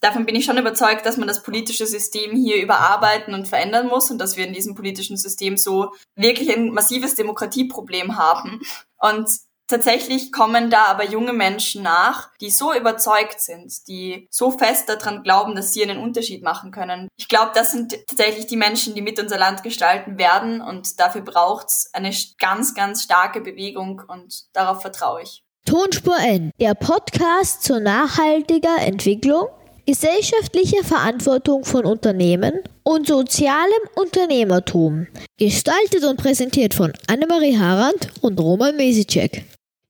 davon bin ich schon überzeugt, dass man das politische System hier überarbeiten und verändern muss und dass wir in diesem politischen System so wirklich ein massives Demokratieproblem haben. Und Tatsächlich kommen da aber junge Menschen nach, die so überzeugt sind, die so fest daran glauben, dass sie einen Unterschied machen können. Ich glaube, das sind tatsächlich die Menschen, die mit unser Land gestalten werden und dafür braucht's eine ganz, ganz starke Bewegung und darauf vertraue ich. Tonspur N, der Podcast zur nachhaltiger Entwicklung, gesellschaftlicher Verantwortung von Unternehmen und sozialem Unternehmertum. Gestaltet und präsentiert von Annemarie Harand und Roman Mesicek.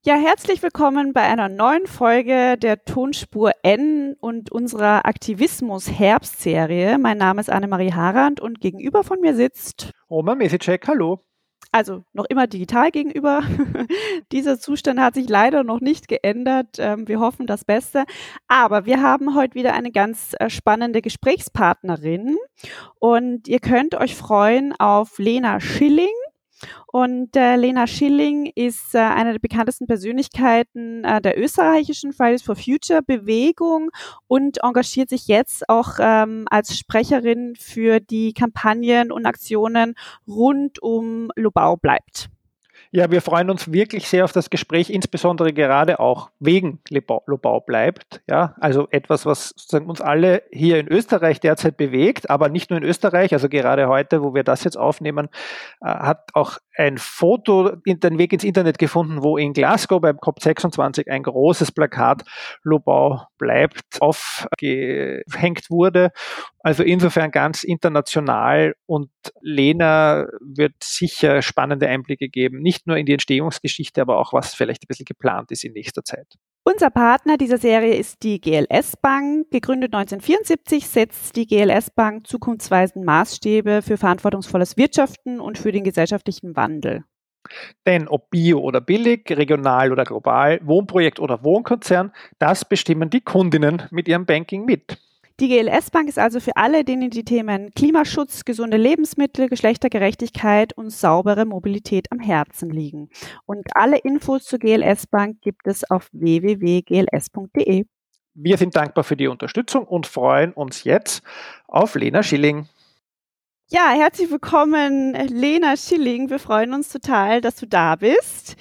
Ja, herzlich willkommen bei einer neuen Folge der Tonspur N und unserer Aktivismus-Herbstserie. Mein Name ist Annemarie Harand und gegenüber von mir sitzt Roman Mesicek. Hallo. Also noch immer digital gegenüber. Dieser Zustand hat sich leider noch nicht geändert. Ähm, wir hoffen das Beste. Aber wir haben heute wieder eine ganz äh, spannende Gesprächspartnerin und ihr könnt euch freuen auf Lena Schilling. Und äh, Lena Schilling ist äh, eine der bekanntesten Persönlichkeiten äh, der österreichischen Fridays for Future Bewegung und engagiert sich jetzt auch ähm, als Sprecherin für die Kampagnen und Aktionen rund um Lobau bleibt. Ja, wir freuen uns wirklich sehr auf das Gespräch, insbesondere gerade auch wegen Lobau bleibt. Ja, also etwas, was uns alle hier in Österreich derzeit bewegt, aber nicht nur in Österreich. Also gerade heute, wo wir das jetzt aufnehmen, äh, hat auch ein Foto den Weg ins Internet gefunden, wo in Glasgow beim COP26 ein großes Plakat Lobau bleibt aufgehängt wurde. Also insofern ganz international und Lena wird sicher spannende Einblicke geben, nicht nur in die Entstehungsgeschichte, aber auch was vielleicht ein bisschen geplant ist in nächster Zeit. Unser Partner dieser Serie ist die GLS Bank. Gegründet 1974 setzt die GLS Bank zukunftsweisende Maßstäbe für verantwortungsvolles Wirtschaften und für den gesellschaftlichen Wandel. Denn ob bio oder billig, regional oder global, Wohnprojekt oder Wohnkonzern, das bestimmen die Kundinnen mit ihrem Banking mit. Die GLS Bank ist also für alle, denen die Themen Klimaschutz, gesunde Lebensmittel, Geschlechtergerechtigkeit und saubere Mobilität am Herzen liegen. Und alle Infos zur GLS Bank gibt es auf www.gls.de. Wir sind dankbar für die Unterstützung und freuen uns jetzt auf Lena Schilling. Ja, herzlich willkommen, Lena Schilling. Wir freuen uns total, dass du da bist.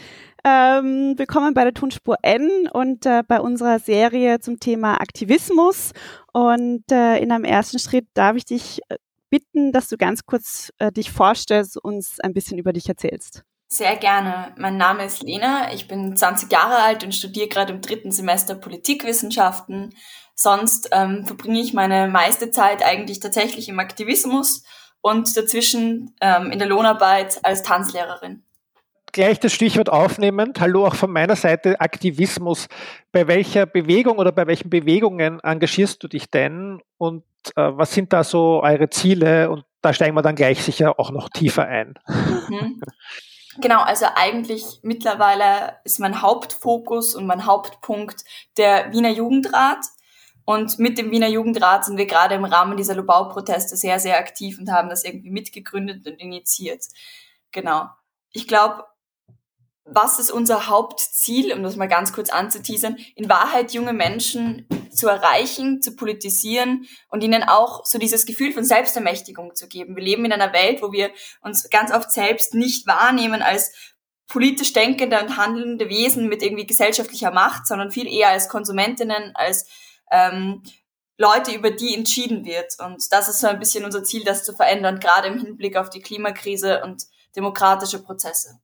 Ähm, willkommen bei der Tonspur N und äh, bei unserer Serie zum Thema Aktivismus. Und äh, in einem ersten Schritt darf ich dich äh, bitten, dass du ganz kurz äh, dich vorstellst und uns ein bisschen über dich erzählst. Sehr gerne. Mein Name ist Lena. Ich bin 20 Jahre alt und studiere gerade im dritten Semester Politikwissenschaften. Sonst ähm, verbringe ich meine meiste Zeit eigentlich tatsächlich im Aktivismus und dazwischen ähm, in der Lohnarbeit als Tanzlehrerin gleich das Stichwort aufnehmend. Hallo auch von meiner Seite Aktivismus. Bei welcher Bewegung oder bei welchen Bewegungen engagierst du dich denn und äh, was sind da so eure Ziele? Und da steigen wir dann gleich sicher auch noch tiefer ein. Mhm. Genau, also eigentlich mittlerweile ist mein Hauptfokus und mein Hauptpunkt der Wiener Jugendrat. Und mit dem Wiener Jugendrat sind wir gerade im Rahmen dieser Lobau-Proteste sehr, sehr aktiv und haben das irgendwie mitgegründet und initiiert. Genau. Ich glaube, was ist unser Hauptziel, um das mal ganz kurz anzuteasern, in Wahrheit junge Menschen zu erreichen, zu politisieren und ihnen auch so dieses Gefühl von Selbstermächtigung zu geben. Wir leben in einer Welt, wo wir uns ganz oft selbst nicht wahrnehmen als politisch denkende und handelnde Wesen mit irgendwie gesellschaftlicher Macht, sondern viel eher als Konsumentinnen, als ähm, Leute, über die entschieden wird. Und das ist so ein bisschen unser Ziel, das zu verändern, gerade im Hinblick auf die Klimakrise und demokratische Prozesse.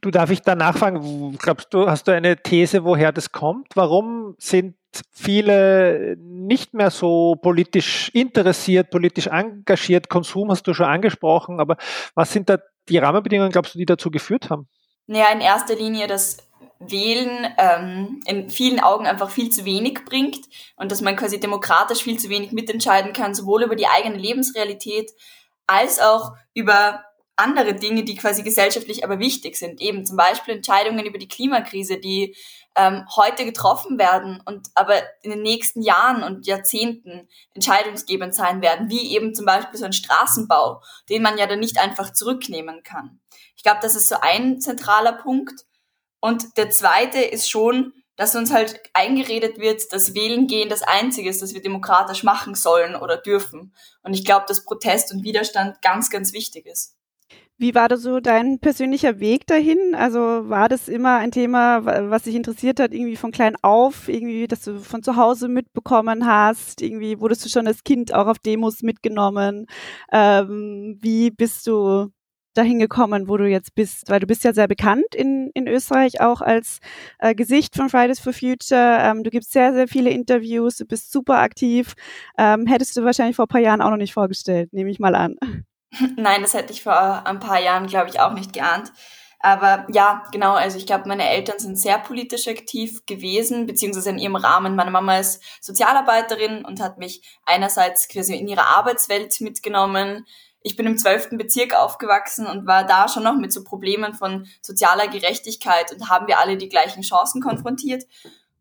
Du darf ich da nachfragen, glaubst du, hast du eine These, woher das kommt? Warum sind viele nicht mehr so politisch interessiert, politisch engagiert? Konsum hast du schon angesprochen, aber was sind da die Rahmenbedingungen, glaubst du, die dazu geführt haben? Naja, in erster Linie, dass Wählen ähm, in vielen Augen einfach viel zu wenig bringt und dass man quasi demokratisch viel zu wenig mitentscheiden kann, sowohl über die eigene Lebensrealität als auch über andere Dinge, die quasi gesellschaftlich aber wichtig sind. Eben zum Beispiel Entscheidungen über die Klimakrise, die ähm, heute getroffen werden und aber in den nächsten Jahren und Jahrzehnten entscheidungsgebend sein werden, wie eben zum Beispiel so ein Straßenbau, den man ja dann nicht einfach zurücknehmen kann. Ich glaube, das ist so ein zentraler Punkt. Und der zweite ist schon, dass uns halt eingeredet wird, dass Wählen gehen das Einzige ist, das wir demokratisch machen sollen oder dürfen. Und ich glaube, dass Protest und Widerstand ganz, ganz wichtig ist. Wie war da so dein persönlicher Weg dahin? Also war das immer ein Thema, was dich interessiert hat, irgendwie von klein auf, irgendwie, dass du von zu Hause mitbekommen hast? Irgendwie wurdest du schon als Kind auch auf Demos mitgenommen? Ähm, wie bist du dahin gekommen, wo du jetzt bist? Weil du bist ja sehr bekannt in, in Österreich auch als äh, Gesicht von Fridays for Future. Ähm, du gibst sehr, sehr viele Interviews, du bist super aktiv. Ähm, hättest du wahrscheinlich vor ein paar Jahren auch noch nicht vorgestellt, nehme ich mal an. Nein, das hätte ich vor ein paar Jahren, glaube ich, auch nicht geahnt. Aber ja, genau, also ich glaube, meine Eltern sind sehr politisch aktiv gewesen, beziehungsweise in ihrem Rahmen. Meine Mama ist Sozialarbeiterin und hat mich einerseits quasi in ihre Arbeitswelt mitgenommen. Ich bin im zwölften Bezirk aufgewachsen und war da schon noch mit so Problemen von sozialer Gerechtigkeit und haben wir alle die gleichen Chancen konfrontiert.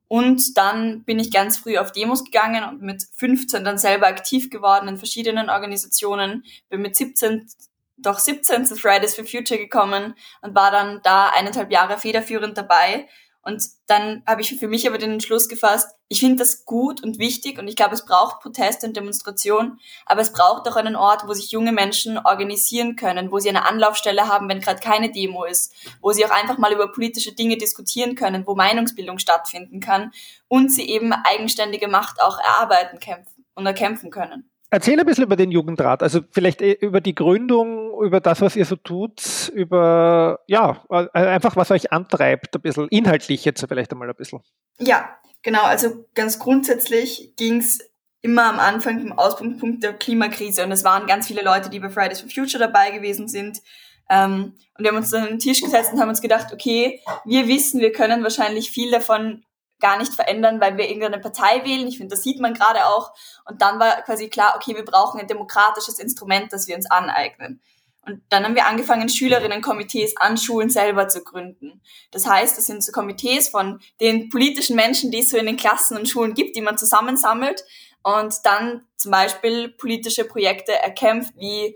Und dann bin ich ganz früh auf Demos gegangen und mit 15 dann selber aktiv geworden in verschiedenen Organisationen. Bin mit 17 doch 17 zu Fridays for Future gekommen und war dann da eineinhalb Jahre federführend dabei und dann habe ich für mich aber den Entschluss gefasst, ich finde das gut und wichtig und ich glaube, es braucht Proteste und Demonstration, aber es braucht auch einen Ort, wo sich junge Menschen organisieren können, wo sie eine Anlaufstelle haben, wenn gerade keine Demo ist, wo sie auch einfach mal über politische Dinge diskutieren können, wo Meinungsbildung stattfinden kann und sie eben eigenständige Macht auch erarbeiten kämpfen und erkämpfen können. Erzähl ein bisschen über den Jugendrat, also vielleicht äh, über die Gründung, über das, was ihr so tut, über, ja, äh, einfach was euch antreibt, ein bisschen inhaltlich jetzt vielleicht einmal ein bisschen. Ja, genau, also ganz grundsätzlich ging es immer am Anfang vom Ausgangspunkt der Klimakrise und es waren ganz viele Leute, die bei Fridays for Future dabei gewesen sind. Ähm, und wir haben uns dann an den Tisch gesetzt und haben uns gedacht, okay, wir wissen, wir können wahrscheinlich viel davon gar nicht verändern, weil wir irgendeine Partei wählen. Ich finde, das sieht man gerade auch. Und dann war quasi klar, okay, wir brauchen ein demokratisches Instrument, das wir uns aneignen. Und dann haben wir angefangen, Schülerinnenkomitees an Schulen selber zu gründen. Das heißt, das sind so Komitees von den politischen Menschen, die es so in den Klassen und Schulen gibt, die man zusammensammelt und dann zum Beispiel politische Projekte erkämpft, wie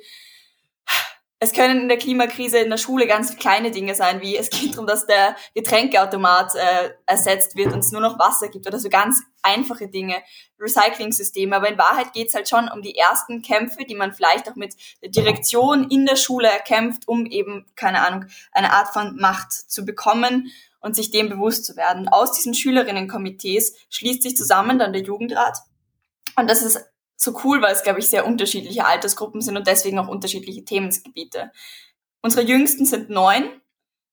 es können in der Klimakrise in der Schule ganz kleine Dinge sein, wie es geht darum, dass der Getränkeautomat äh, ersetzt wird und es nur noch Wasser gibt oder so ganz einfache Dinge, Recycling-Systeme. Aber in Wahrheit geht es halt schon um die ersten Kämpfe, die man vielleicht auch mit der Direktion in der Schule erkämpft, um eben, keine Ahnung, eine Art von Macht zu bekommen und sich dem bewusst zu werden. Aus diesen Schülerinnenkomitees schließt sich zusammen dann der Jugendrat. Und das ist so cool, weil es, glaube ich, sehr unterschiedliche Altersgruppen sind und deswegen auch unterschiedliche Themengebiete. Unsere Jüngsten sind neun.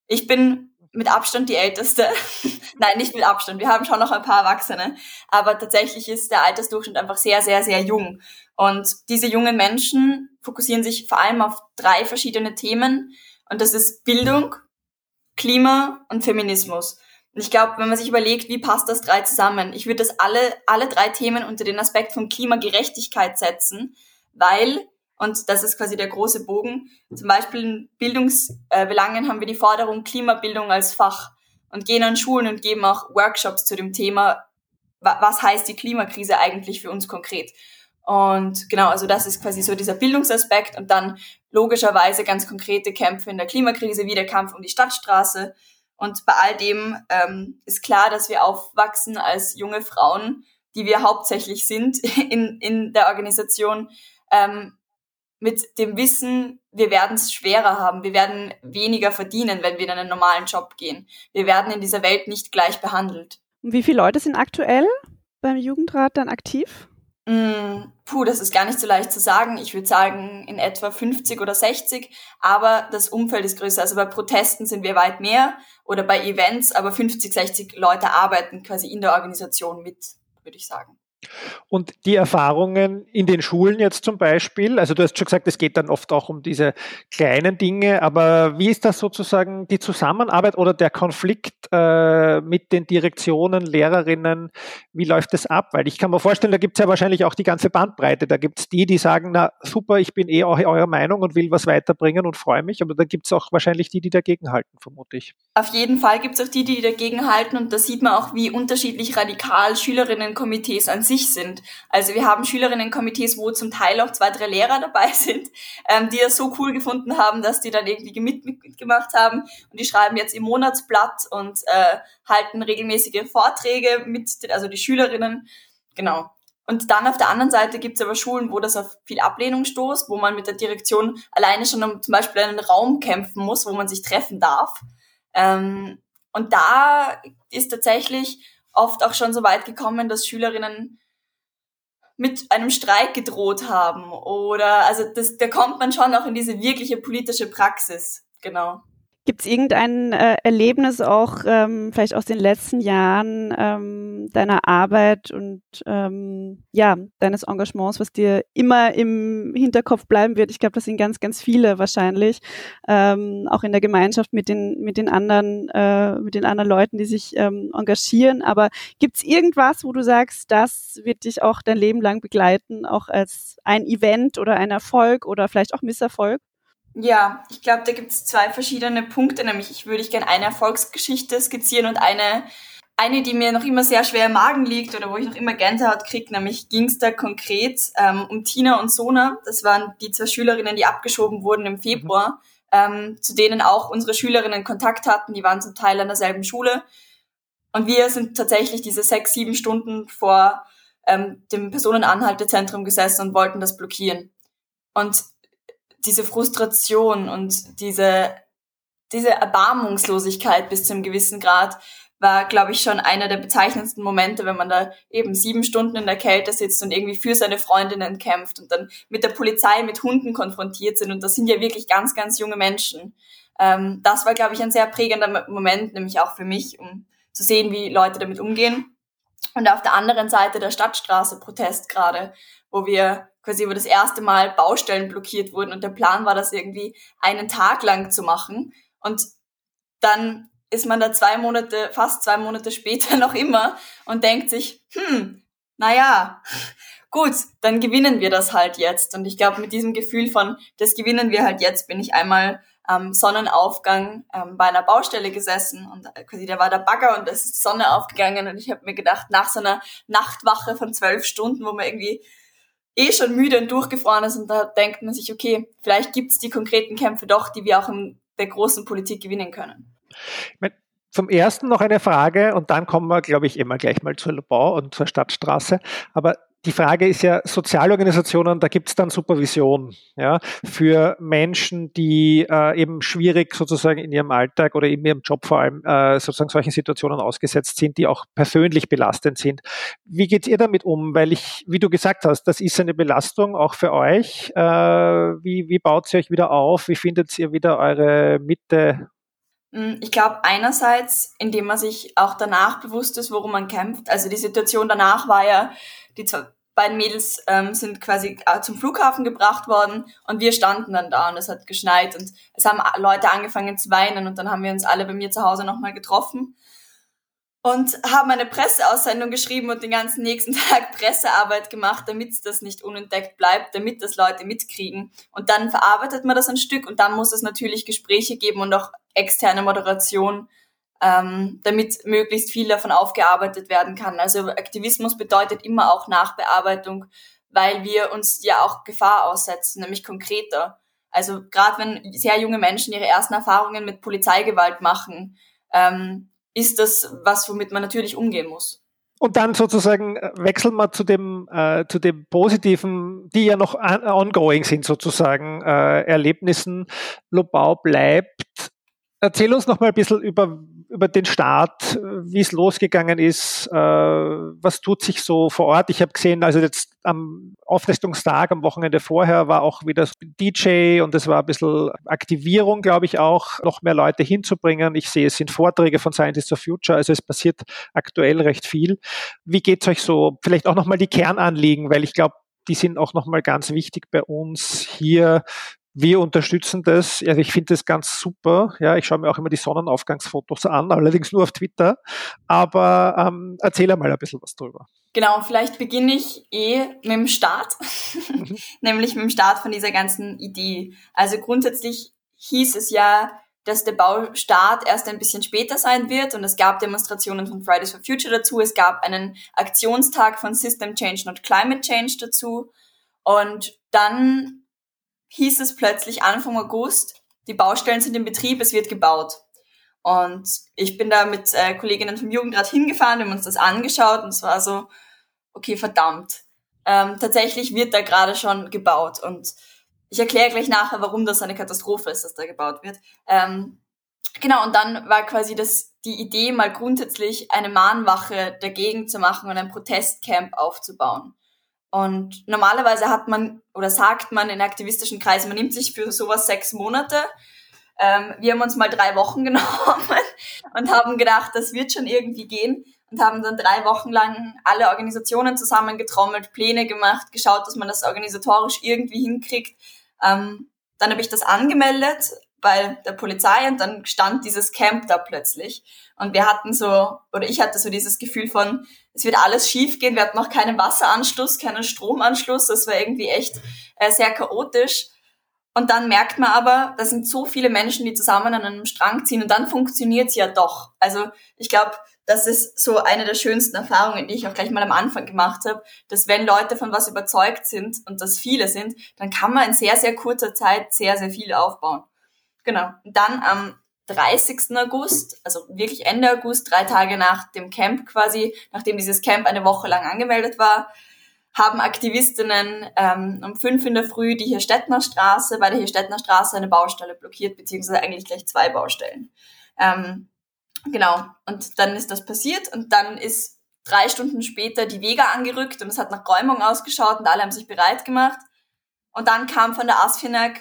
Ich bin mit Abstand die Älteste. Nein, nicht mit Abstand. Wir haben schon noch ein paar Erwachsene. Aber tatsächlich ist der Altersdurchschnitt einfach sehr, sehr, sehr jung. Und diese jungen Menschen fokussieren sich vor allem auf drei verschiedene Themen. Und das ist Bildung, Klima und Feminismus. Und ich glaube, wenn man sich überlegt, wie passt das drei zusammen, ich würde das alle, alle drei Themen unter den Aspekt von Klimagerechtigkeit setzen, weil, und das ist quasi der große Bogen, zum Beispiel in Bildungsbelangen haben wir die Forderung Klimabildung als Fach und gehen an Schulen und geben auch Workshops zu dem Thema, was heißt die Klimakrise eigentlich für uns konkret. Und genau, also das ist quasi so dieser Bildungsaspekt und dann logischerweise ganz konkrete Kämpfe in der Klimakrise, wie der Kampf um die Stadtstraße, und bei all dem ähm, ist klar, dass wir aufwachsen als junge Frauen, die wir hauptsächlich sind in, in der Organisation, ähm, mit dem Wissen, wir werden es schwerer haben, wir werden weniger verdienen, wenn wir in einen normalen Job gehen. Wir werden in dieser Welt nicht gleich behandelt. Und wie viele Leute sind aktuell beim Jugendrat dann aktiv? Mm, puh, das ist gar nicht so leicht zu sagen. Ich würde sagen in etwa 50 oder 60, aber das Umfeld ist größer. Also bei Protesten sind wir weit mehr oder bei Events, aber 50, 60 Leute arbeiten quasi in der Organisation mit, würde ich sagen. Und die Erfahrungen in den Schulen jetzt zum Beispiel, also du hast schon gesagt, es geht dann oft auch um diese kleinen Dinge, aber wie ist das sozusagen die Zusammenarbeit oder der Konflikt äh, mit den Direktionen, Lehrerinnen, wie läuft das ab? Weil ich kann mir vorstellen, da gibt es ja wahrscheinlich auch die ganze Bandbreite. Da gibt es die, die sagen, na super, ich bin eh eurer Meinung und will was weiterbringen und freue mich, aber da gibt es auch wahrscheinlich die, die dagegen halten, vermute ich. Auf jeden Fall gibt es auch die, die dagegen halten und da sieht man auch, wie unterschiedlich radikal Schülerinnenkomitees an sich sind. Also wir haben Schülerinnenkomitees, wo zum Teil auch zwei, drei Lehrer dabei sind, ähm, die das so cool gefunden haben, dass die dann irgendwie mit, mitgemacht haben und die schreiben jetzt im Monatsblatt und äh, halten regelmäßige Vorträge mit, also die Schülerinnen. Genau. Und dann auf der anderen Seite gibt es aber Schulen, wo das auf viel Ablehnung stoßt, wo man mit der Direktion alleine schon um zum Beispiel einen Raum kämpfen muss, wo man sich treffen darf. Ähm, und da ist tatsächlich oft auch schon so weit gekommen, dass Schülerinnen mit einem Streik gedroht haben. Oder also das, da kommt man schon auch in diese wirkliche politische Praxis. Genau. Gibt es irgendein äh, Erlebnis auch ähm, vielleicht aus den letzten Jahren ähm, deiner Arbeit und ähm, ja deines Engagements, was dir immer im Hinterkopf bleiben wird? Ich glaube, das sind ganz, ganz viele wahrscheinlich, ähm, auch in der Gemeinschaft mit den mit den anderen äh, mit den anderen Leuten, die sich ähm, engagieren. Aber gibt es irgendwas, wo du sagst, das wird dich auch dein Leben lang begleiten, auch als ein Event oder ein Erfolg oder vielleicht auch Misserfolg? Ja, ich glaube, da gibt es zwei verschiedene Punkte, nämlich ich würde gerne eine Erfolgsgeschichte skizzieren und eine, eine, die mir noch immer sehr schwer im Magen liegt oder wo ich noch immer Gänsehaut kriege, nämlich ging es da konkret ähm, um Tina und Sona. Das waren die zwei Schülerinnen, die abgeschoben wurden im Februar, ähm, zu denen auch unsere Schülerinnen Kontakt hatten. Die waren zum Teil an derselben Schule. Und wir sind tatsächlich diese sechs, sieben Stunden vor ähm, dem Personenanhaltezentrum gesessen und wollten das blockieren. Und diese Frustration und diese, diese Erbarmungslosigkeit bis zu einem gewissen Grad war, glaube ich, schon einer der bezeichnendsten Momente, wenn man da eben sieben Stunden in der Kälte sitzt und irgendwie für seine Freundinnen kämpft und dann mit der Polizei, mit Hunden konfrontiert sind. Und das sind ja wirklich ganz, ganz junge Menschen. Ähm, das war, glaube ich, ein sehr prägender Moment, nämlich auch für mich, um zu sehen, wie Leute damit umgehen. Und auf der anderen Seite der Stadtstraße Protest gerade, wo wir quasi wo das erste Mal Baustellen blockiert wurden und der Plan war, das irgendwie einen Tag lang zu machen. Und dann ist man da zwei Monate, fast zwei Monate später noch immer und denkt sich, hm, naja, gut, dann gewinnen wir das halt jetzt. Und ich glaube, mit diesem Gefühl von, das gewinnen wir halt jetzt, bin ich einmal am Sonnenaufgang ähm, bei einer Baustelle gesessen und äh, quasi da war der Bagger und da ist die Sonne aufgegangen und ich habe mir gedacht, nach so einer Nachtwache von zwölf Stunden, wo man irgendwie eh schon müde und durchgefroren ist und da denkt man sich, okay, vielleicht gibt es die konkreten Kämpfe doch, die wir auch in der großen Politik gewinnen können. Zum ersten noch eine Frage und dann kommen wir, glaube ich, immer gleich mal zur Lobau und zur Stadtstraße. Aber die Frage ist ja, Sozialorganisationen, da gibt es dann Supervision ja, für Menschen, die äh, eben schwierig sozusagen in ihrem Alltag oder in ihrem Job vor allem äh, sozusagen solchen Situationen ausgesetzt sind, die auch persönlich belastend sind. Wie geht ihr damit um? Weil ich, wie du gesagt hast, das ist eine Belastung auch für euch. Äh, wie, wie baut ihr euch wieder auf? Wie findet ihr wieder eure Mitte? Hm, ich glaube einerseits, indem man sich auch danach bewusst ist, worum man kämpft. Also die Situation danach war ja, die zwei, beiden Mädels ähm, sind quasi äh, zum Flughafen gebracht worden und wir standen dann da und es hat geschneit und es haben Leute angefangen zu weinen und dann haben wir uns alle bei mir zu Hause nochmal getroffen und haben eine Presseaussendung geschrieben und den ganzen nächsten Tag Pressearbeit gemacht, damit das nicht unentdeckt bleibt, damit das Leute mitkriegen. Und dann verarbeitet man das ein Stück und dann muss es natürlich Gespräche geben und auch externe Moderation, ähm, damit möglichst viel davon aufgearbeitet werden kann. Also Aktivismus bedeutet immer auch Nachbearbeitung, weil wir uns ja auch Gefahr aussetzen, nämlich konkreter. Also gerade wenn sehr junge Menschen ihre ersten Erfahrungen mit Polizeigewalt machen, ähm, ist das was, womit man natürlich umgehen muss. Und dann sozusagen äh, wechseln wir zu dem, äh, zu dem Positiven, die ja noch ongoing sind sozusagen, äh, Erlebnissen. Lobau bleibt. Erzähl uns noch mal ein bisschen über über den Start, wie es losgegangen ist, äh, was tut sich so vor Ort. Ich habe gesehen, also jetzt am Aufrüstungstag, am Wochenende vorher war auch wieder DJ und es war ein bisschen Aktivierung, glaube ich, auch, noch mehr Leute hinzubringen. Ich sehe, es sind Vorträge von Scientists of Future, also es passiert aktuell recht viel. Wie geht's euch so? Vielleicht auch nochmal die Kernanliegen, weil ich glaube, die sind auch nochmal ganz wichtig bei uns hier wir unterstützen das. Also ich finde das ganz super. Ja, ich schaue mir auch immer die Sonnenaufgangsfotos an, allerdings nur auf Twitter. Aber ähm, erzähl mal ein bisschen was drüber. Genau, vielleicht beginne ich eh mit dem Start, mhm. nämlich mit dem Start von dieser ganzen Idee. Also grundsätzlich hieß es ja, dass der Baustart erst ein bisschen später sein wird und es gab Demonstrationen von Fridays for Future dazu, es gab einen Aktionstag von System Change, not Climate Change dazu und dann hieß es plötzlich Anfang August, die Baustellen sind in Betrieb, es wird gebaut. Und ich bin da mit äh, Kolleginnen vom Jugendrat hingefahren, haben uns das angeschaut und es war so, okay, verdammt. Ähm, tatsächlich wird da gerade schon gebaut und ich erkläre gleich nachher, warum das eine Katastrophe ist, dass da gebaut wird. Ähm, genau, und dann war quasi das, die Idee, mal grundsätzlich eine Mahnwache dagegen zu machen und ein Protestcamp aufzubauen. Und normalerweise hat man oder sagt man in aktivistischen Kreisen, man nimmt sich für sowas sechs Monate. Ähm, wir haben uns mal drei Wochen genommen und haben gedacht, das wird schon irgendwie gehen und haben dann drei Wochen lang alle Organisationen zusammengetrommelt, Pläne gemacht, geschaut, dass man das organisatorisch irgendwie hinkriegt. Ähm, dann habe ich das angemeldet bei der Polizei und dann stand dieses Camp da plötzlich. Und wir hatten so, oder ich hatte so dieses Gefühl von, es wird alles schief gehen. Wir hatten noch keinen Wasseranschluss, keinen Stromanschluss. Das war irgendwie echt äh, sehr chaotisch. Und dann merkt man aber, da sind so viele Menschen, die zusammen an einem Strang ziehen und dann funktioniert es ja doch. Also ich glaube, das ist so eine der schönsten Erfahrungen, die ich auch gleich mal am Anfang gemacht habe, dass wenn Leute von was überzeugt sind und das viele sind, dann kann man in sehr, sehr kurzer Zeit sehr, sehr viel aufbauen. Genau. Und dann am 30. August, also wirklich Ende August, drei Tage nach dem Camp quasi, nachdem dieses Camp eine Woche lang angemeldet war, haben Aktivistinnen ähm, um fünf in der Früh die Hirstettner Straße, bei der Hirstettner Straße eine Baustelle blockiert, beziehungsweise eigentlich gleich zwei Baustellen. Ähm, genau, und dann ist das passiert und dann ist drei Stunden später die Vega angerückt und es hat nach Räumung ausgeschaut und alle haben sich bereit gemacht. Und dann kam von der ASFINAG,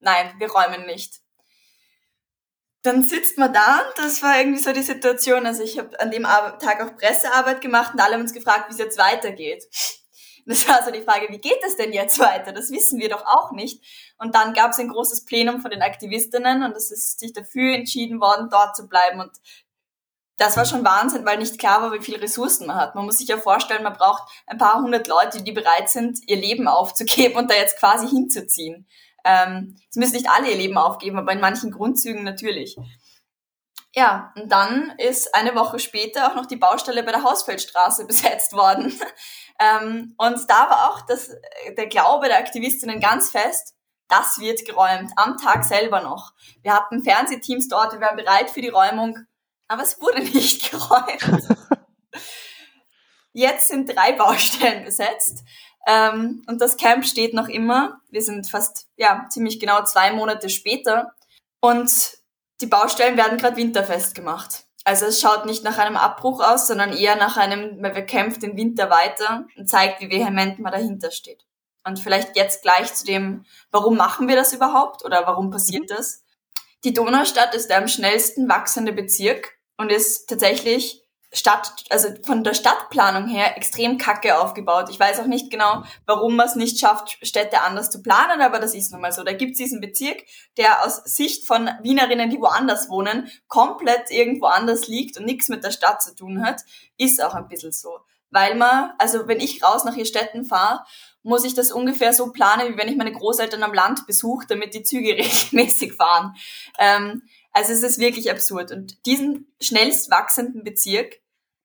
nein, wir räumen nicht dann sitzt man da und das war irgendwie so die Situation. Also ich habe an dem Tag auch Pressearbeit gemacht und alle haben uns gefragt, wie es jetzt weitergeht. das war so die Frage, wie geht es denn jetzt weiter? Das wissen wir doch auch nicht. Und dann gab es ein großes Plenum von den Aktivistinnen und es ist sich dafür entschieden worden, dort zu bleiben. Und das war schon Wahnsinn, weil nicht klar war, wie viele Ressourcen man hat. Man muss sich ja vorstellen, man braucht ein paar hundert Leute, die bereit sind, ihr Leben aufzugeben und da jetzt quasi hinzuziehen. Ähm, es müssen nicht alle ihr Leben aufgeben, aber in manchen Grundzügen natürlich. Ja, und dann ist eine Woche später auch noch die Baustelle bei der Hausfeldstraße besetzt worden. ähm, und da war auch das, der Glaube der Aktivistinnen ganz fest, das wird geräumt, am Tag selber noch. Wir hatten Fernsehteams dort, wir waren bereit für die Räumung, aber es wurde nicht geräumt. Jetzt sind drei Baustellen besetzt. Ähm, und das Camp steht noch immer. Wir sind fast, ja, ziemlich genau zwei Monate später. Und die Baustellen werden gerade winterfest gemacht. Also es schaut nicht nach einem Abbruch aus, sondern eher nach einem, man kämpft den Winter weiter und zeigt, wie vehement man dahinter steht. Und vielleicht jetzt gleich zu dem, warum machen wir das überhaupt oder warum passiert das? Die Donaustadt ist der am schnellsten wachsende Bezirk und ist tatsächlich Stadt, also von der Stadtplanung her extrem kacke aufgebaut. Ich weiß auch nicht genau, warum man es nicht schafft, Städte anders zu planen, aber das ist nun mal so. Da gibt es diesen Bezirk, der aus Sicht von Wienerinnen, die woanders wohnen, komplett irgendwo anders liegt und nichts mit der Stadt zu tun hat, ist auch ein bisschen so. Weil man, also wenn ich raus nach ihr Städten fahre, muss ich das ungefähr so planen, wie wenn ich meine Großeltern am Land besuche, damit die Züge regelmäßig fahren. Ähm, also es ist wirklich absurd. Und diesen schnellst wachsenden Bezirk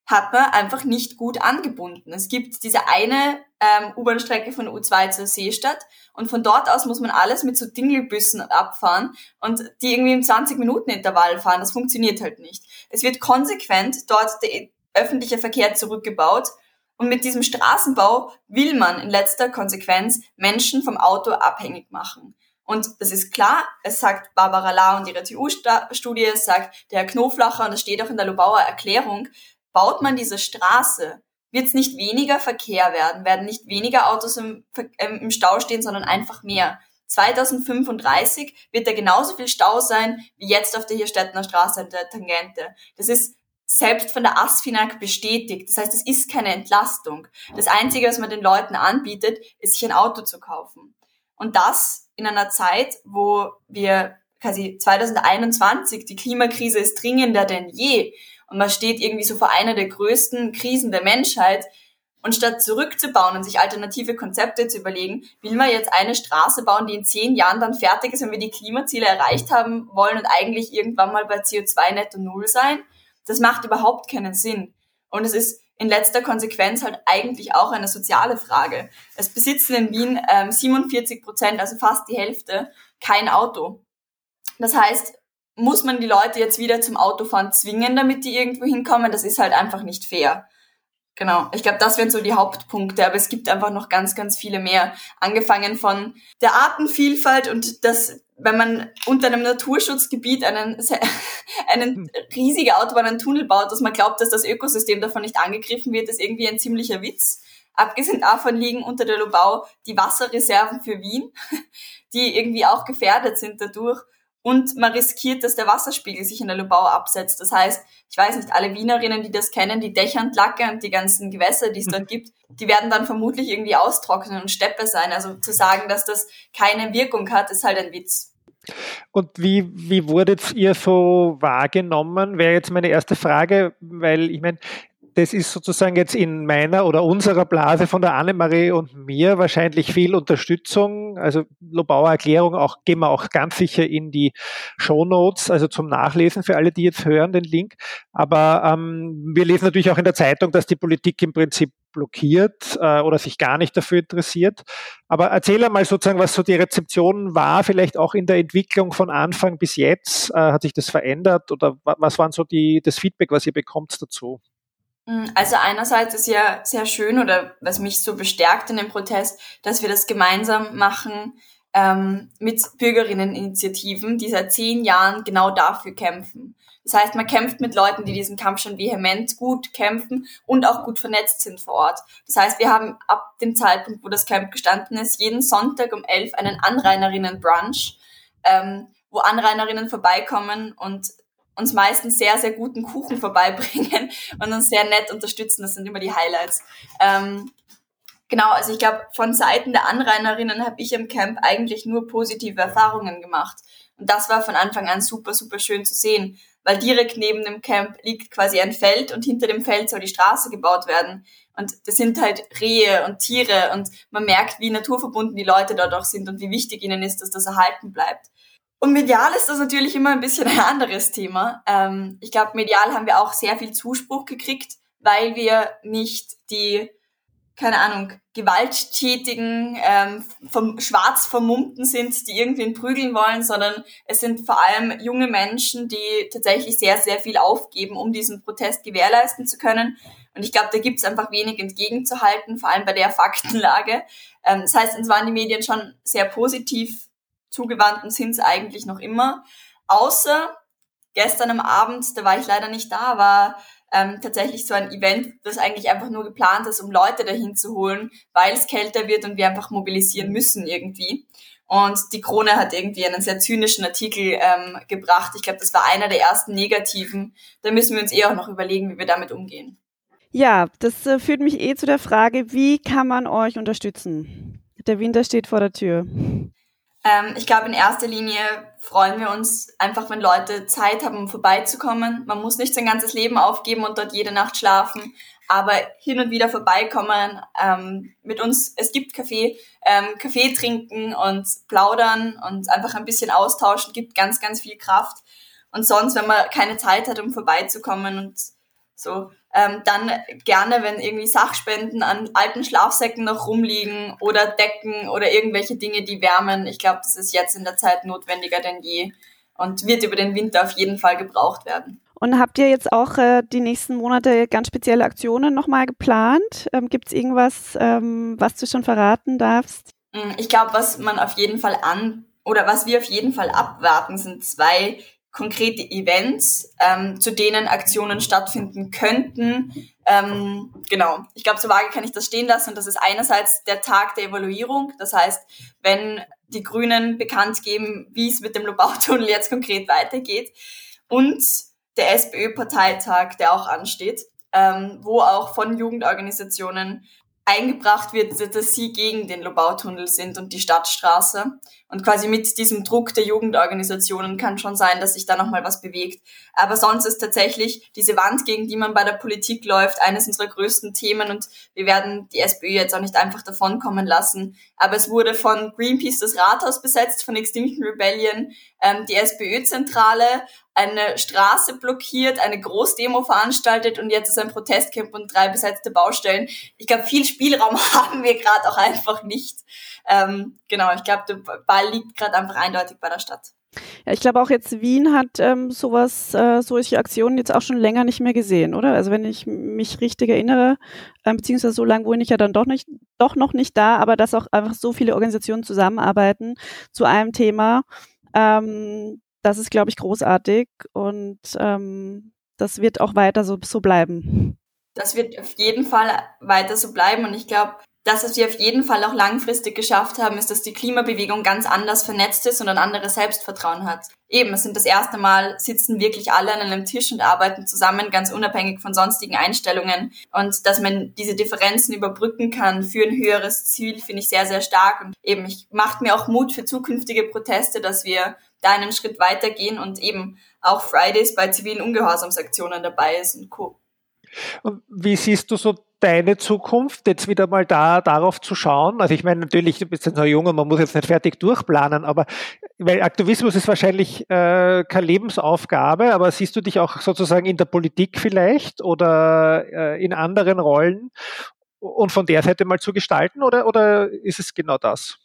hat man einfach nicht gut angebunden. Es gibt diese eine ähm, U-Bahn-Strecke von U2 zur Seestadt und von dort aus muss man alles mit so Dingelbüssen abfahren und die irgendwie im 20-Minuten-Intervall fahren. Das funktioniert halt nicht. Es wird konsequent dort der öffentliche Verkehr zurückgebaut und mit diesem Straßenbau will man in letzter Konsequenz Menschen vom Auto abhängig machen. Und das ist klar, es sagt Barbara La und ihre TU-Studie, es sagt der Herr Knoflacher und das steht auch in der Lobauer Erklärung, baut man diese Straße, wird es nicht weniger Verkehr werden, werden nicht weniger Autos im, ähm, im Stau stehen, sondern einfach mehr. 2035 wird da genauso viel Stau sein, wie jetzt auf der Hirstettner Straße an der Tangente. Das ist selbst von der ASFINAG bestätigt. Das heißt, es ist keine Entlastung. Das Einzige, was man den Leuten anbietet, ist, sich ein Auto zu kaufen. Und das in einer Zeit, wo wir quasi 2021, die Klimakrise ist dringender denn je und man steht irgendwie so vor einer der größten Krisen der Menschheit, Und statt zurückzubauen und sich alternative Konzepte zu überlegen, will man jetzt eine Straße bauen, die in zehn Jahren dann fertig ist, wenn wir die Klimaziele erreicht haben wollen und eigentlich irgendwann mal bei CO2 netto null sein? Das macht überhaupt keinen Sinn. Und es ist in letzter Konsequenz halt eigentlich auch eine soziale Frage. Es besitzen in Wien ähm, 47 Prozent, also fast die Hälfte, kein Auto. Das heißt, muss man die Leute jetzt wieder zum Autofahren zwingen, damit die irgendwo hinkommen? Das ist halt einfach nicht fair. Genau, ich glaube, das wären so die Hauptpunkte, aber es gibt einfach noch ganz, ganz viele mehr. Angefangen von der Artenvielfalt und das, wenn man unter einem Naturschutzgebiet einen, einen riesige Autobahn, einen Tunnel baut, dass man glaubt, dass das Ökosystem davon nicht angegriffen wird, ist irgendwie ein ziemlicher Witz. Abgesehen davon liegen unter der Lobau die Wasserreserven für Wien, die irgendwie auch gefährdet sind dadurch und man riskiert, dass der Wasserspiegel sich in der Lubau absetzt. Das heißt, ich weiß nicht, alle Wienerinnen, die das kennen, die Dächerntlacke und die ganzen Gewässer, die es dort gibt, die werden dann vermutlich irgendwie austrocknen und Steppe sein. Also zu sagen, dass das keine Wirkung hat, ist halt ein Witz. Und wie, wie wurdet ihr so wahrgenommen? Wäre jetzt meine erste Frage, weil ich meine, das ist sozusagen jetzt in meiner oder unserer Blase von der Annemarie und mir wahrscheinlich viel Unterstützung. Also Lobauer Erklärung auch, gehen wir auch ganz sicher in die Show Notes, also zum Nachlesen für alle, die jetzt hören, den Link. Aber ähm, wir lesen natürlich auch in der Zeitung, dass die Politik im Prinzip blockiert äh, oder sich gar nicht dafür interessiert. Aber erzähl einmal sozusagen, was so die Rezeption war, vielleicht auch in der Entwicklung von Anfang bis jetzt. Äh, hat sich das verändert oder was waren so die, das Feedback, was ihr bekommt dazu? Mm, also einerseits ist ja sehr schön oder was mich so bestärkt in dem Protest, dass wir das gemeinsam machen ähm, mit Bürgerinneninitiativen, die seit zehn Jahren genau dafür kämpfen. Das heißt, man kämpft mit Leuten, die diesen Kampf schon vehement gut kämpfen und auch gut vernetzt sind vor Ort. Das heißt, wir haben ab dem Zeitpunkt, wo das Camp gestanden ist, jeden Sonntag um elf einen Anrainerinnen-Brunch, ähm, wo Anrainerinnen vorbeikommen und uns meistens sehr, sehr guten Kuchen vorbeibringen und uns sehr nett unterstützen. Das sind immer die Highlights. Ähm, genau, also ich glaube, von Seiten der Anrainerinnen habe ich im Camp eigentlich nur positive Erfahrungen gemacht. Und das war von Anfang an super, super schön zu sehen, weil direkt neben dem Camp liegt quasi ein Feld und hinter dem Feld soll die Straße gebaut werden. Und das sind halt Rehe und Tiere und man merkt, wie naturverbunden die Leute dort auch sind und wie wichtig ihnen ist, dass das erhalten bleibt. Und medial ist das natürlich immer ein bisschen ein anderes Thema. Ähm, ich glaube, medial haben wir auch sehr viel Zuspruch gekriegt, weil wir nicht die, keine Ahnung, gewalttätigen, ähm, vom schwarz vermummten sind, die irgendwen prügeln wollen, sondern es sind vor allem junge Menschen, die tatsächlich sehr, sehr viel aufgeben, um diesen Protest gewährleisten zu können. Und ich glaube, da gibt es einfach wenig entgegenzuhalten, vor allem bei der Faktenlage. Ähm, das heißt, uns waren die Medien schon sehr positiv zugewandten sind es eigentlich noch immer. Außer gestern am Abend, da war ich leider nicht da, war ähm, tatsächlich so ein Event, das eigentlich einfach nur geplant ist, um Leute dahin zu holen, weil es kälter wird und wir einfach mobilisieren müssen irgendwie. Und die Krone hat irgendwie einen sehr zynischen Artikel ähm, gebracht. Ich glaube, das war einer der ersten negativen. Da müssen wir uns eh auch noch überlegen, wie wir damit umgehen. Ja, das äh, führt mich eh zu der Frage, wie kann man euch unterstützen? Der Winter steht vor der Tür. Ähm, ich glaube, in erster Linie freuen wir uns einfach, wenn Leute Zeit haben, um vorbeizukommen. Man muss nicht sein ganzes Leben aufgeben und dort jede Nacht schlafen, aber hin und wieder vorbeikommen ähm, mit uns. Es gibt Kaffee, ähm, Kaffee trinken und plaudern und einfach ein bisschen austauschen, gibt ganz, ganz viel Kraft. Und sonst, wenn man keine Zeit hat, um vorbeizukommen und so, ähm, dann gerne, wenn irgendwie Sachspenden an alten Schlafsäcken noch rumliegen oder Decken oder irgendwelche Dinge, die wärmen. Ich glaube, das ist jetzt in der Zeit notwendiger denn je und wird über den Winter auf jeden Fall gebraucht werden. Und habt ihr jetzt auch äh, die nächsten Monate ganz spezielle Aktionen nochmal geplant? Ähm, Gibt es irgendwas, ähm, was du schon verraten darfst? Mm, ich glaube, was man auf jeden Fall an oder was wir auf jeden Fall abwarten, sind zwei konkrete Events, ähm, zu denen Aktionen stattfinden könnten. Ähm, genau, ich glaube, so vage kann ich das stehen lassen. Und das ist einerseits der Tag der Evaluierung. Das heißt, wenn die Grünen bekannt geben, wie es mit dem Lobautunnel jetzt konkret weitergeht. Und der SPÖ-Parteitag, der auch ansteht, ähm, wo auch von Jugendorganisationen eingebracht wird, dass sie gegen den Lobautunnel sind und die Stadtstraße. Und quasi mit diesem Druck der Jugendorganisationen kann schon sein, dass sich da nochmal was bewegt. Aber sonst ist tatsächlich diese Wand, gegen die man bei der Politik läuft, eines unserer größten Themen und wir werden die SPÖ jetzt auch nicht einfach davonkommen lassen. Aber es wurde von Greenpeace das Rathaus besetzt, von Extinction Rebellion ähm, die SPÖ-Zentrale, eine Straße blockiert, eine Großdemo veranstaltet und jetzt ist ein Protestcamp und drei besetzte Baustellen. Ich glaube, viel Spielraum haben wir gerade auch einfach nicht. Ähm, genau, ich glaube, der Ball liegt gerade einfach eindeutig bei der Stadt. Ja, ich glaube auch jetzt Wien hat ähm, sowas, äh, solche Aktionen jetzt auch schon länger nicht mehr gesehen, oder? Also wenn ich mich richtig erinnere, äh, beziehungsweise so lange wohne ich ja dann doch nicht, doch noch nicht da, aber dass auch einfach so viele Organisationen zusammenarbeiten zu einem Thema, ähm, das ist, glaube ich, großartig und ähm, das wird auch weiter so, so bleiben. Das wird auf jeden Fall weiter so bleiben und ich glaube, das, was wir auf jeden Fall auch langfristig geschafft haben, ist, dass die Klimabewegung ganz anders vernetzt ist und ein anderes Selbstvertrauen hat. Eben, es sind das erste Mal, sitzen wirklich alle an einem Tisch und arbeiten zusammen, ganz unabhängig von sonstigen Einstellungen. Und dass man diese Differenzen überbrücken kann für ein höheres Ziel, finde ich sehr, sehr stark. Und eben, ich macht mir auch Mut für zukünftige Proteste, dass wir da einen Schritt weitergehen und eben auch Fridays bei zivilen Ungehorsamsaktionen dabei ist und Co. Wie siehst du so deine Zukunft, jetzt wieder mal da darauf zu schauen? Also ich meine, natürlich, du bist jetzt noch jung und man muss jetzt nicht fertig durchplanen, aber weil Aktivismus ist wahrscheinlich äh, keine Lebensaufgabe, aber siehst du dich auch sozusagen in der Politik vielleicht oder äh, in anderen Rollen und von der Seite mal zu gestalten oder, oder ist es genau das?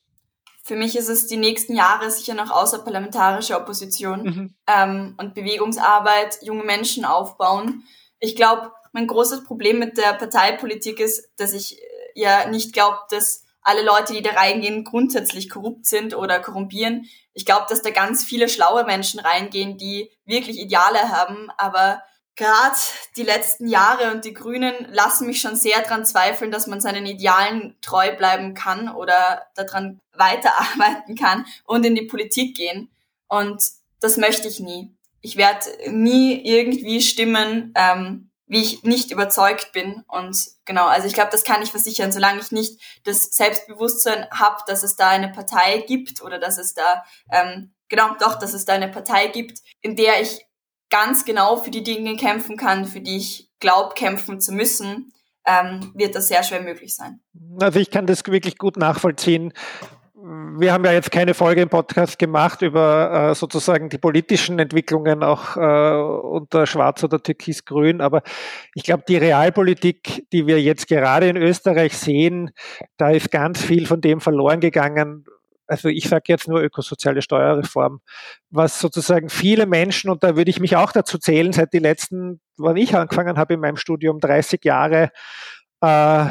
Für mich ist es die nächsten Jahre sicher noch außerparlamentarische Opposition mhm. ähm, und Bewegungsarbeit, junge Menschen aufbauen. Ich glaube, mein großes Problem mit der Parteipolitik ist, dass ich äh, ja nicht glaube, dass alle Leute, die da reingehen, grundsätzlich korrupt sind oder korrumpieren. Ich glaube, dass da ganz viele schlaue Menschen reingehen, die wirklich Ideale haben, aber gerade die letzten Jahre und die Grünen lassen mich schon sehr daran zweifeln, dass man seinen Idealen treu bleiben kann oder daran weiterarbeiten kann und in die Politik gehen. Und das möchte ich nie. Ich werde nie irgendwie stimmen, ähm, wie ich nicht überzeugt bin. Und genau, also ich glaube, das kann ich versichern, solange ich nicht das Selbstbewusstsein habe, dass es da eine Partei gibt oder dass es da, ähm, genau, doch, dass es da eine Partei gibt, in der ich ganz genau für die Dinge kämpfen kann, für die ich glaube, kämpfen zu müssen, ähm, wird das sehr schwer möglich sein. Also ich kann das wirklich gut nachvollziehen wir haben ja jetzt keine Folge im Podcast gemacht über äh, sozusagen die politischen Entwicklungen auch äh, unter Schwarz oder Türkis-Grün, aber ich glaube, die Realpolitik, die wir jetzt gerade in Österreich sehen, da ist ganz viel von dem verloren gegangen. Also ich sage jetzt nur ökosoziale Steuerreform, was sozusagen viele Menschen, und da würde ich mich auch dazu zählen, seit die letzten, wann ich angefangen habe in meinem Studium, 30 Jahre, äh,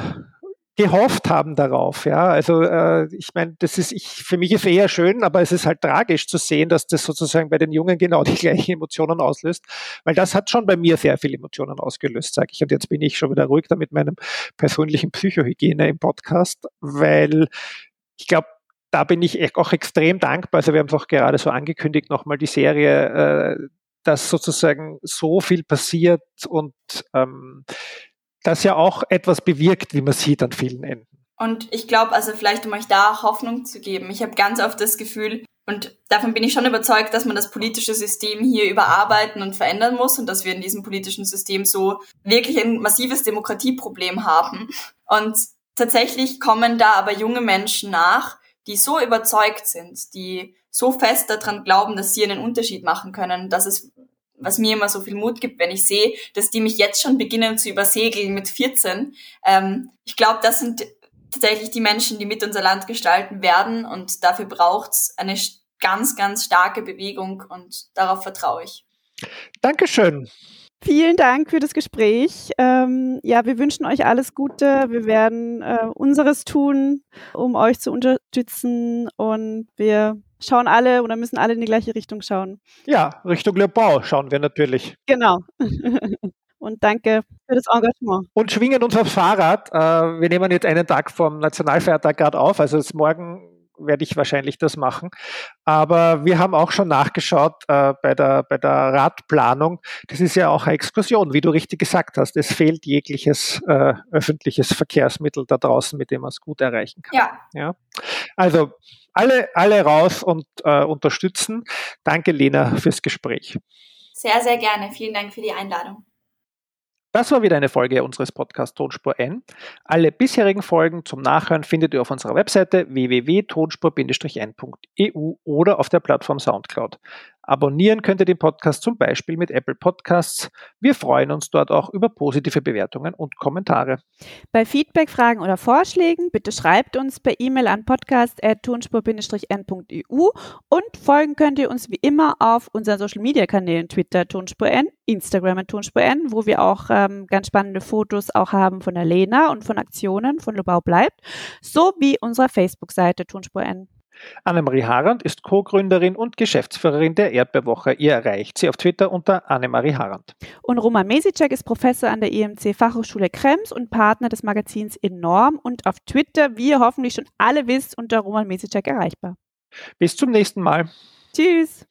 gehofft haben darauf. Ja, also äh, ich meine, das ist ich für mich ist eher schön, aber es ist halt tragisch zu sehen, dass das sozusagen bei den Jungen genau die gleichen Emotionen auslöst, weil das hat schon bei mir sehr viele Emotionen ausgelöst, sage ich. Und jetzt bin ich schon wieder ruhig da mit meinem persönlichen Psychohygiene im Podcast, weil ich glaube, da bin ich auch extrem dankbar. Also wir haben es auch gerade so angekündigt, nochmal die Serie, äh, dass sozusagen so viel passiert und ähm, das ja auch etwas bewirkt, wie man sieht an vielen Enden. Und ich glaube, also vielleicht um euch da Hoffnung zu geben, ich habe ganz oft das Gefühl, und davon bin ich schon überzeugt, dass man das politische System hier überarbeiten und verändern muss und dass wir in diesem politischen System so wirklich ein massives Demokratieproblem haben. Und tatsächlich kommen da aber junge Menschen nach, die so überzeugt sind, die so fest daran glauben, dass sie einen Unterschied machen können, dass es was mir immer so viel Mut gibt, wenn ich sehe, dass die mich jetzt schon beginnen zu übersegeln mit 14. Ähm, ich glaube, das sind tatsächlich die Menschen, die mit unser Land gestalten werden und dafür braucht's eine ganz, ganz starke Bewegung und darauf vertraue ich. Dankeschön. Vielen Dank für das Gespräch. Ähm, ja, wir wünschen euch alles Gute. Wir werden äh, unseres tun, um euch zu unterstützen und wir schauen alle oder müssen alle in die gleiche Richtung schauen. Ja, Richtung Lebau schauen wir natürlich. Genau. Und danke für das Engagement. Und schwingen uns aufs Fahrrad. Äh, wir nehmen jetzt einen Tag vom Nationalfeiertag gerade auf, also ist morgen werde ich wahrscheinlich das machen. Aber wir haben auch schon nachgeschaut äh, bei, der, bei der Radplanung. Das ist ja auch eine Exkursion, wie du richtig gesagt hast. Es fehlt jegliches äh, öffentliches Verkehrsmittel da draußen, mit dem man es gut erreichen kann. Ja. ja? Also alle, alle raus und äh, unterstützen. Danke, Lena, fürs Gespräch. Sehr, sehr gerne. Vielen Dank für die Einladung. Das war wieder eine Folge unseres Podcasts Tonspur N. Alle bisherigen Folgen zum Nachhören findet ihr auf unserer Webseite www.tonspur-n.eu oder auf der Plattform Soundcloud. Abonnieren könnt ihr den Podcast zum Beispiel mit Apple Podcasts. Wir freuen uns dort auch über positive Bewertungen und Kommentare. Bei Feedback, Fragen oder Vorschlägen bitte schreibt uns per E-Mail an podcast.tonspur-n.eu und folgen könnt ihr uns wie immer auf unseren Social Media Kanälen Twitter Tonspur N, Instagram Tonspur N, wo wir auch ähm, ganz spannende Fotos auch haben von der Lena und von Aktionen von Lobau bleibt, sowie unserer Facebook-Seite Tonspur N. Annemarie Harand ist Co-Gründerin und Geschäftsführerin der Erdbeerwoche. Ihr erreicht sie auf Twitter unter Annemarie Harand. Und Roman Mesicek ist Professor an der EMC Fachhochschule Krems und Partner des Magazins Enorm und auf Twitter, wie ihr hoffentlich schon alle wisst, unter Roman Mesicek erreichbar. Bis zum nächsten Mal. Tschüss.